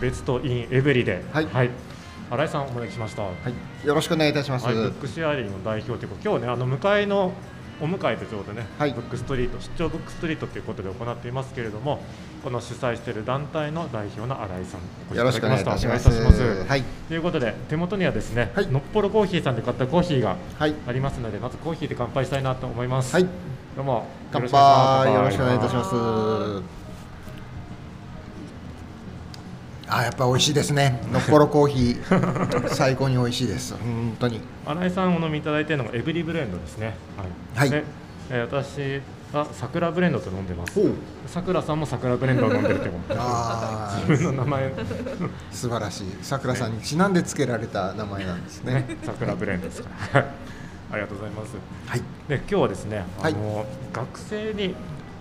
ベストインエブリで、はい。新井さんお招きしました。ははい、よろしくお願いいたします。い、ブックシェアリングの代表というか、今日ね、あの向かいのお迎えということでね、はい。ブックストリート、出張ブックストリートということで行っていますけれども、この主催している団体の代表の新井さん、よろしくお願いいたします。はい、ということで、手元にはですね、はい。のっぽろコーヒーさんで買ったコーヒーがはい、ありますので、まずコーヒーで乾杯したいなと思います。はい、どうも、乾杯、よろしくお願いいたします。あ、やっぱ美味しいですね。のっぽろコーヒー、最高に美味しいです。本当に。新井さんお飲みいただいているのがエブリブレンドですね。はいでえー私は桜ブレンドと飲んでます。さくらさんも桜ブレンドを飲んでるってこと。あ自分の名前あ、素晴らしい。さくらさんにちなんで付けられた名前なんですね。ね、桜ブレンドですから。はいありがとうございます。はい、で今日はですね、あの、学生に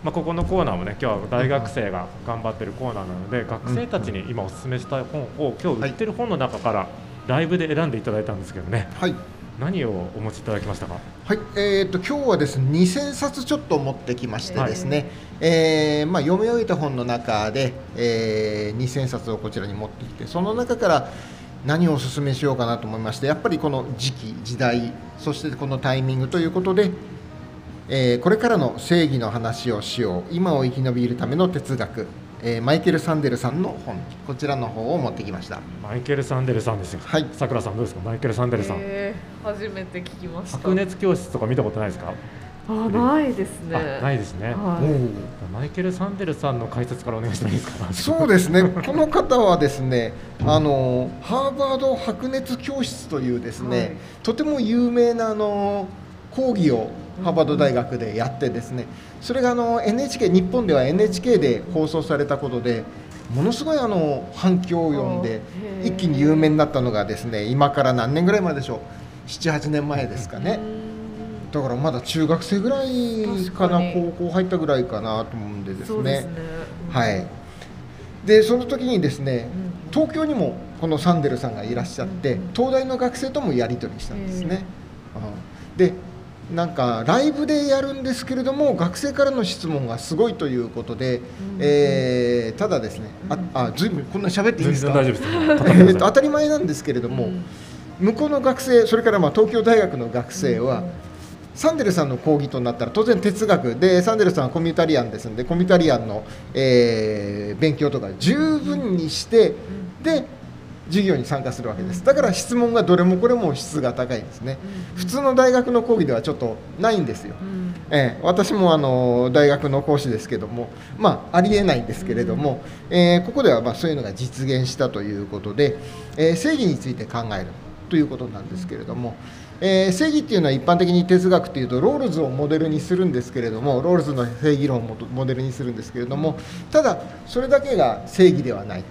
まあここのコーナーもね、今日は大学生が頑張ってるコーナーなので、学生たちに今お勧めしたい本を今日売ってる本の中からライブで選んでいただいたんですけどね、はい。何をお持ちいただきましたか？はい、えー、と今日はですね2000冊ちょっと持ってきましてですね、えーまあ、読み終えた本の中で、えー2000冊をこちらに持ってきてその中から何をお勧めしようかなと思いましてやっぱりこの時期時代そしてこのタイミングということで、えーこれからの正義の話をしよう今を生き延びるための哲学、えーマイケル・サンデルさんの本こちらの方を持ってきましたマイケル・サンデルさんですよ。はいさくらさんどうですか、マイケル・サンデルさん。えー初めて聞きました。白熱教室とか見たことないですか？あないですね。あないですね。はいマイケル・サンデルさんの解説からお願いしてもいいですか？そうですね、この方はですね、あのハーバード白熱教室というですね、はいとても有名なあの講義をハーバード大学でやってですね、それがあの NHK 日本では NHK で放送されたことで。ものすごいあの反響を呼んで一気に有名になったのがですね今から何年ぐらい前でしょう？78年前ですかね。だからまだ中学生ぐらいかな高校入ったぐらいかなと思うんでですね。そうですね。はい、でその時にですねうん。東京にもこのサンデルさんがいらっしゃって東大の学生ともやり取りしたんですね。うんでなんかライブでやるんですけれども学生からの質問がすごいということで、えーただですねああずいぶんこんな喋っていい全ですか？然大丈夫です。よ。えーと当たり前なんですけれども、うん。向こうの学生それからまあ東京大学の学生は、サンデルさんの講義となったら当然哲学。でサンデルさんはコミュータリアンですのでコミュータリアンの、えー勉強とか十分にしてで授業に参加するわけです。だから質問がどれもこれも質が高いんですね。普通の大学の講義ではちょっとないんですよ、うん。ええ。私もあの大学の講師ですけども、まあ、ありえないんですけれども、えーここではまあそういうのが実現したということで、えー正義について考えるということなんですけれども、えー正義っていうのは一般的に哲学っていうとロールズをモデルにするんですけれどもロールズの正義論をモモデルにするんですけれどもただそれだけが正義ではない。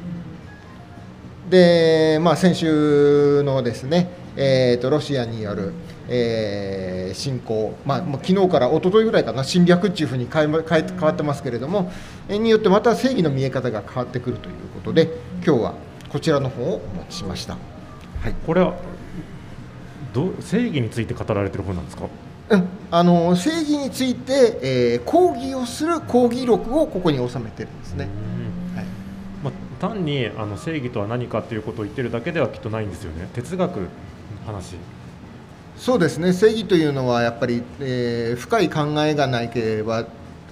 で、まあ、先週のですね、えー、とロシアによる、えー侵攻、まあ、もう昨日から一昨日ぐらいかな侵略っていうふうに変えま変わってますけれども、えーによってまた正義の見え方が変わってくるということで今日はこちらの本をお持ちしました。はいこれはどう正義について語られてる本なんですか？うん、あの正義について、えー講義をする講義録をここに収めてるんですね。単にあの正義とは何かということを言ってるだけではきっとないんですよね。哲学の話。そうですね正義というのはやっぱり、えー深い考えがないければ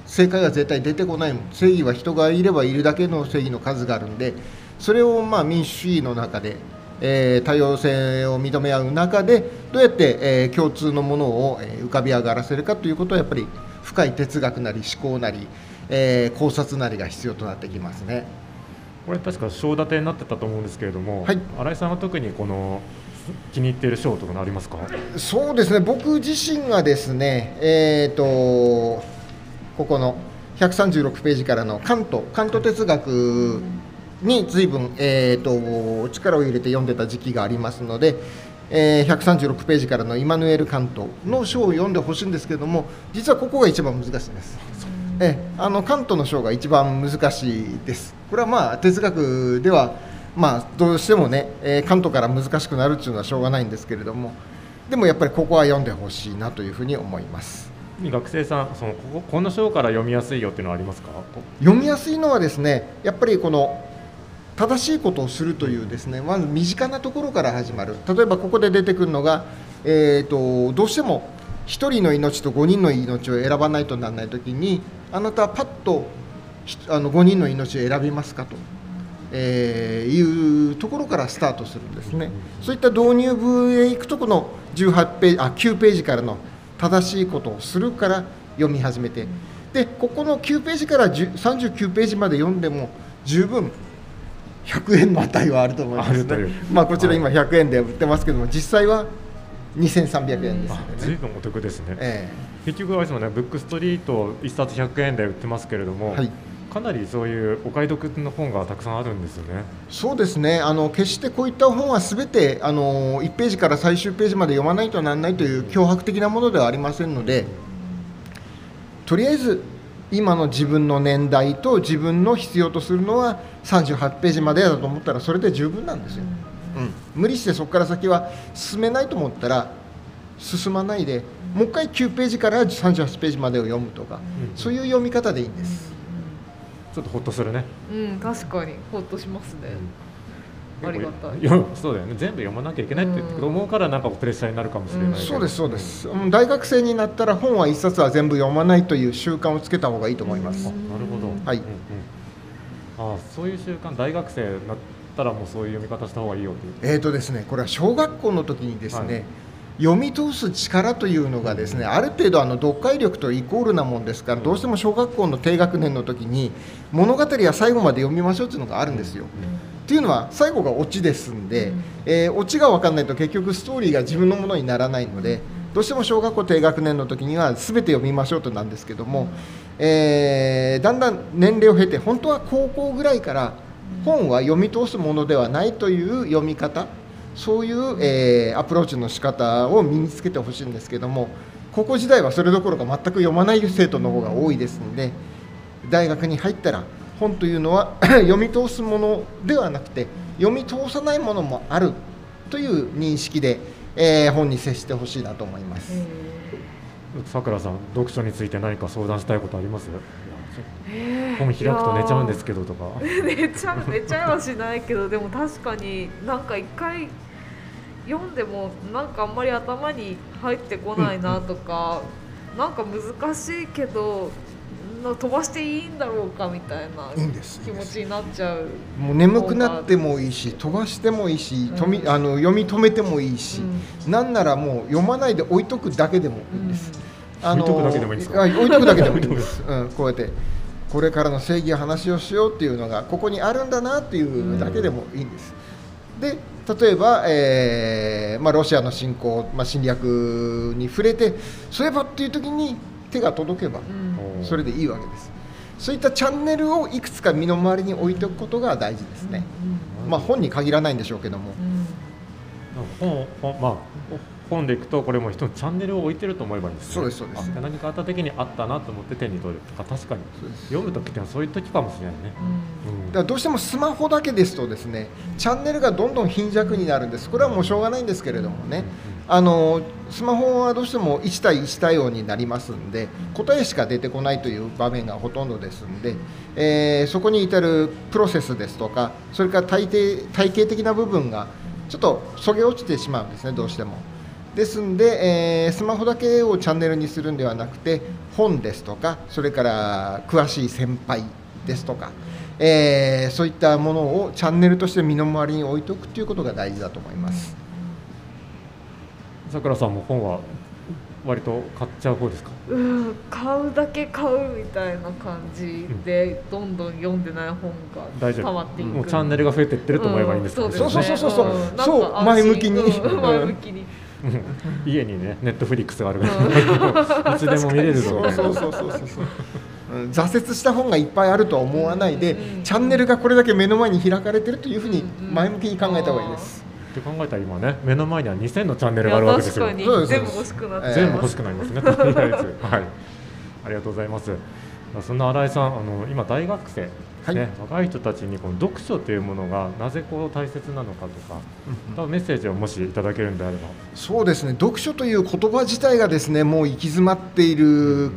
正解が絶対出てこないもん正義は人がいればいるだけの正義の数があるんでそれをまあ民主主義の中で、えー多様性を認め合う中でどうやって、えー共通のものを、浮かび上がらせるかということはやっぱり深い哲学なり思考なり、え考察なりが必要となってきますね。これ確か章立てになってたと思うんですけれども、はい新井さんは特にこの気に入っている章とかありますか？そうですね僕自身がですねえっ、とここの136ページからのカントカント哲学に随分、えー、と力を入れて読んでた時期がありますので、えー136ページからのイマヌエル・カントの章を読んでほしいんですけども実はここが一番難しいです。ええあのカントの章が一番難しいです。これはまあ哲学ではまあどうしてもね、えーカントから難しくなるっていうのはしょうがないんですけれどもでもやっぱりここは読んでほしいなというふうに思います。学生さんそのこここの章から読みやすいよっていうのはありますか？読みやすいのはですねやっぱりこの正しいことをするというですねまず身近なところから始まる例えばここで出てくるのが、えーと、どうしても1人の命と5人の命を選ばないとならない時にあなたはパッとあの5人の命を選びますかと、えー、いうところからスタートするんですねそういった導入部へ行くとこの18ページあ9ページからの正しいことをするから読み始めてでここの9ページから39ページまで読んでも十分100円の値はあると思いますね。まあこちら今100円で売ってますけども、実際は2300円ですね。随分お得ですね。えー、結局あれですもんね、ブックストリート1冊100円で売ってますけれども、はい、かなりそういうお買い得の本がたくさんあるんですよね。そうですね。あの決してこういった本はすべてあの1ページから最終ページまで読まないとならないという脅迫的なものではありませんので、とりあえず今の自分の年代と自分の必要とするのは38ページまでだと思ったらそれで十分なんですよ、うん、無理してそこから先は進めないと思ったら進まないでもう一回9ページから38ページまでを読むとか、うん、そういう読み方でいいんです、ちょっとほっとするね。うん確かに。ほっとしますね、ありがたい。そうだよね。全部読まなきゃいけないって思うからなんかプレッシャーになるかもしれない、うん、そうですそうです、うん、大学生になったら本は一冊は全部読まないという習慣をつけた方がいいと思います、なるほど。はい、うんうん、あそういう習慣大学生になったらもうそういう読み方した方がいいよという。えっ、ー、とですねこれは小学校の時にですね、はい読み通す力というのがですねある程度あの読解力とイコールなもんですからどうしても小学校の低学年の時に物語は最後まで読みましょうというのがあるんですよ。っていうのは最後がオチですんで、うん、えー、オチが分かんないと結局ストーリーが自分のものにならないのでどうしても小学校低学年の時には全て読みましょうとなんですけども、えー、だんだん年齢を経て本当は高校ぐらいから本は読み通すものではないという読み方。そういう、えー、アプローチの仕方を身につけてほしいんですけども高校時代はそれどころか全く読まない生徒の方が多いですので大学に入ったら本というのは 読み通すものではなくて読み通さないものもあるという認識で、えー、本に接してほしいなと思います。さくらさん読書について何か相談したいことあります？本開くと寝ちゃうんですけどとか。寝ちゃう寝ちゃいはしないけどでも確かになんか一回読んでもなんかあんまり頭に入ってこないなとか、うん、なんか難しいけど飛ばしていいんだろうかみたいな気持ちになっちゃう。もう眠くなってもいいし飛ばしてもいいし、うん、あの読み止めてもいいし、うん、なんならもう読まないで置いとくだけでもいいです、うん、あの置いとくだけでもいいですか？置いとくだけでもいいです、うん、こうやってこれからの正義話をしようっていうのがここにあるんだなっていうだけでもいいんです、で例えば、えーまあ、ロシアの侵攻、まあ、侵略に触れてそういえばっていう時に手が届けば、それでいいわけです。そういったチャンネルをいくつか身の回りに置いておくことが大事ですね、まあ、本に限らないんでしょうけども、本まあ本でいくとこれも人のチャンネルを置いてると思えばいいんです、ね、そうですそうです。何かあった時にあったなと思って手に取る。とか確かに。読む時ってはそういう時かもしれないね、うん、だからどうしてもスマホだけですとですねチャンネルがどんどん貧弱になるんです。これはもうしょうがないんですけれどもね、あのスマホはどうしても1対1対応になりますんで答えしか出てこないという場面がほとんどですんで、えー、そこに至るプロセスですとかそれから体体系的な部分がちょっとそげ落ちてしまうんですねどうしても。ですんで、えー、スマホだけをチャンネルにするんではなくて本ですとかそれから詳しい先輩ですとか、えー、そういったものをチャンネルとして身の回りに置いておくということが大事だと思います。さくらさんも本は割と買っちゃう方ですか？うん買うだけ買うみたいな感じで、どんどん読んでない本がたまっていく。もうチャンネルが増えていってると思えばいいんですか、ね。うん、そうそうそうそうそう。前向きに。前向きに家にねネットフリックスがあるから。いつでも見れるぞ。そうそうそうそうそう。挫折した本がいっぱいあるとは思わないで、チャンネルがこれだけ目の前に開かれてるというふうに前向きに考えた方がいいです。って考えたら今ね目の前には2000のチャンネルがあるわけですよ。全部欲しくな全部欲しくなりますね。とりあえず。はい。ありがとうございます。そんな新井さんあの今大学生はい、若い人たちにこの読書というものがなぜこう大切なのかとか、うん、メッセージをもしいただけるんであれば。そうですね。読書という言葉自体がですねもう行き詰まっている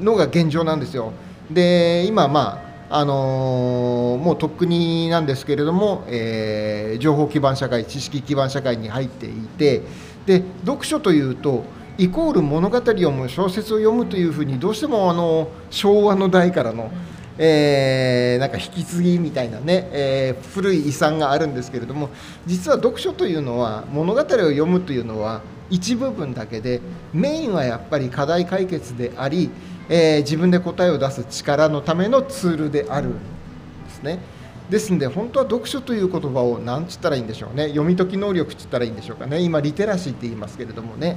のが現状なんですよ。で今まああのーもうとっくになんですけれども、えー情報基盤社会知識基盤社会に入っていてで読書というとイコール物語を読む小説を読むというふうにどうしてもあの昭和の代からの、えーなんか引き継ぎみたいなね、えー古い遺産があるんですけれども実は読書というのは物語を読むというのは一部分だけでメインはやっぱり課題解決であり、えー自分で答えを出す力のためのツールであるんですね。ですので本当は読書という言葉を何つったらいいんでしょうね。読み解き能力つったらいいんでしょうかね。今リテラシーって言いますけれどもね、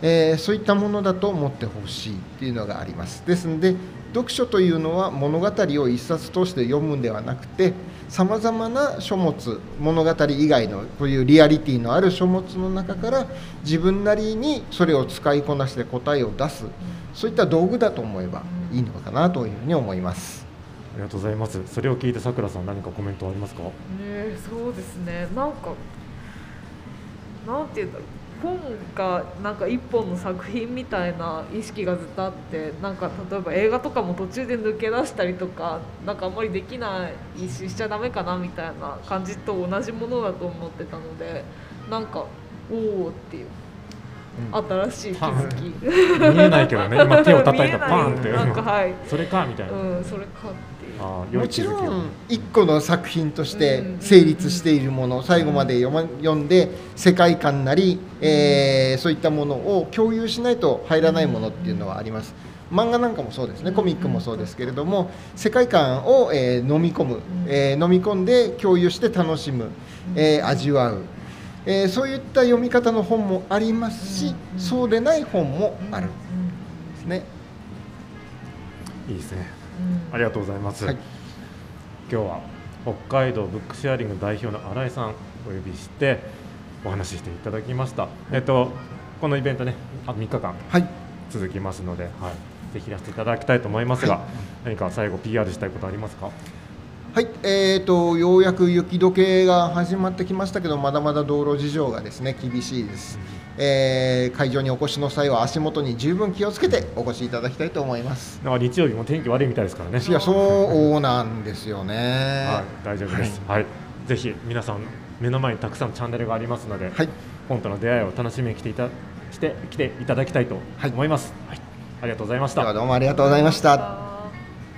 えーそういったものだと思ってほしいっていうのがあります。ですので読書というのは物語を一冊通して読むんではなくてさまざまな書物物語以外のこういうリアリティのある書物の中から自分なりにそれを使いこなして答えを出すそういった道具だと思えばいいのかなというふうに思います。ありがとうございます。それを聞いてさくらさん何かコメントありますか？ねそうですね。なんかなんていうんだろう本がなんか一本の作品みたいな意識がずっとあってなんか例えば映画とかも途中で抜け出したりとかなんかあんまりできないししちゃダメかなみたいな感じと同じものだと思ってたのでなんかおおっていう新しい気づき。見えないけどね。今手を叩いたらパーンって。なんかはい。それかみたいな、うん、それかもちろん一個の作品として成立しているもの最後まで読,、ま、読んで世界観なり、えーそういったものを共有しないと入らないものっていうのはあります。漫画なんかもそうですねコミックもそうですけれども世界観を、えー飲み込む、えー飲み込んで共有して楽しむ、えー味わう、えーそういった読み方の本もありますしそうでない本もある。んですね。いいですね。うんありがとうございます、はい。今日は北海道ブックシェアリング代表の新井さんお呼びしてお話ししていただきました。えっとこのイベントねあ3日間はい。続きますので、はい、ぜひいらしていただきたいと思いますが、何か最後 PR したいことありますか？はい、えー、とようやく雪解けが始まってきましたけどまだまだ道路事情がですね厳しいです、えー会場にお越しの際は足元に十分気をつけてお越しいただきたいと思います。なんか日曜日も天気悪いみたいですからね。いやそうなんですよね。はい、大丈夫です、はい。ぜひ皆さん目の前にたくさんチャンネルがありますので、はい。本との出会いを楽しみに来ていたして来ていただきたいと思います、はいありがとうございましたどうもありがとうございました